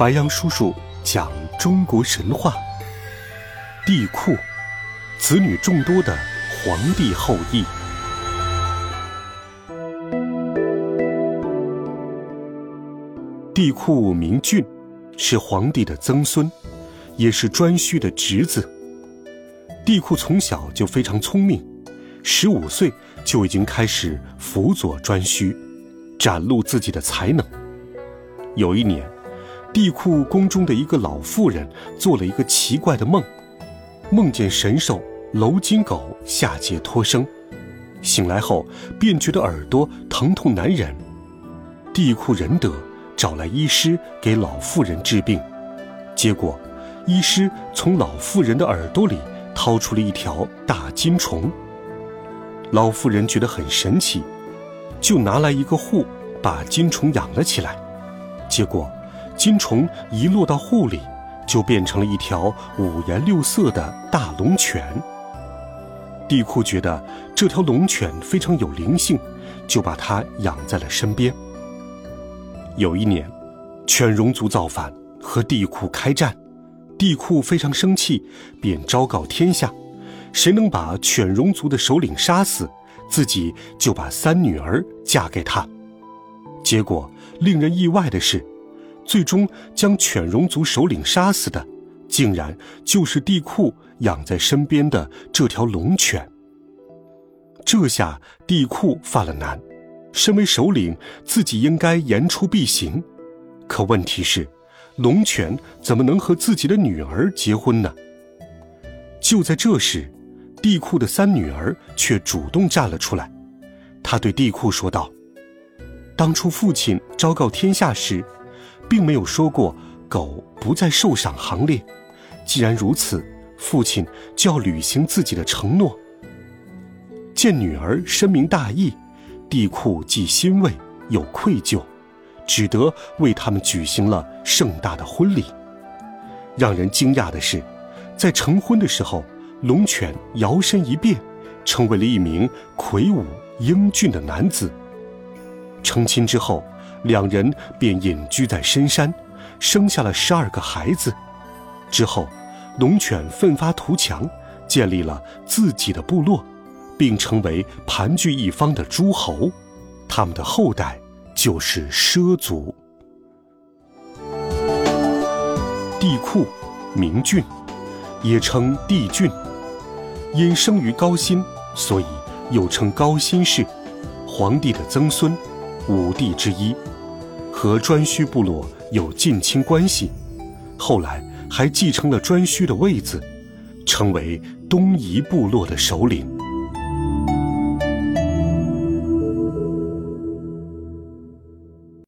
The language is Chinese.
白杨叔叔讲中国神话。帝喾，子女众多的皇帝后裔。帝喾名俊，是皇帝的曾孙，也是颛顼的侄子。帝喾从小就非常聪明，十五岁就已经开始辅佐颛顼，展露自己的才能。有一年，地库宫中的一个老妇人做了一个奇怪的梦，梦见神兽楼金狗下界脱生，醒来后便觉得耳朵疼痛难忍。地库仁德，找来医师给老妇人治病，结果，医师从老妇人的耳朵里掏出了一条大金虫。老妇人觉得很神奇，就拿来一个户，把金虫养了起来。结果，金虫一落到户里，就变成了一条五颜六色的大龙犬。帝喾觉得这条龙犬非常有灵性，就把它养在了身边。有一年，犬戎族造反，和帝喾开战，帝喾非常生气，便昭告天下：谁能把犬戎族的首领杀死，自己就把三女儿嫁给他。结果令人意外的是，最终将犬戎族首领杀死的，竟然就是帝喾养在身边的这条龙犬。这下帝喾犯了难，身为首领，自己应该言出必行。可问题是，龙犬怎么能和自己的女儿结婚呢？就在这时，帝喾的三女儿却主动站了出来。她对帝喾说道。当初父亲昭告天下时，并没有说过狗不在受赏行列。既然如此，父亲就要履行自己的承诺。见女儿深明大义，帝喾既欣慰又愧疚，只得为他们举行了盛大的婚礼。让人惊讶的是，在成婚的时候，龙犬摇身一变，成为了一名魁梧英俊的男子。成亲之后，两人便隐居在深山，生下了十二个孩子。之后，龙犬奋发图强，建立了自己的部落，并成为盘踞一方的诸侯。他们的后代就是畲族。帝喾，名俊，也称帝俊，因生于高辛，所以又称高辛氏，皇帝的曾孙。五帝之一，和颛顼部落有近亲关系，后来还继承了颛顼的位子，成为东夷部落的首领。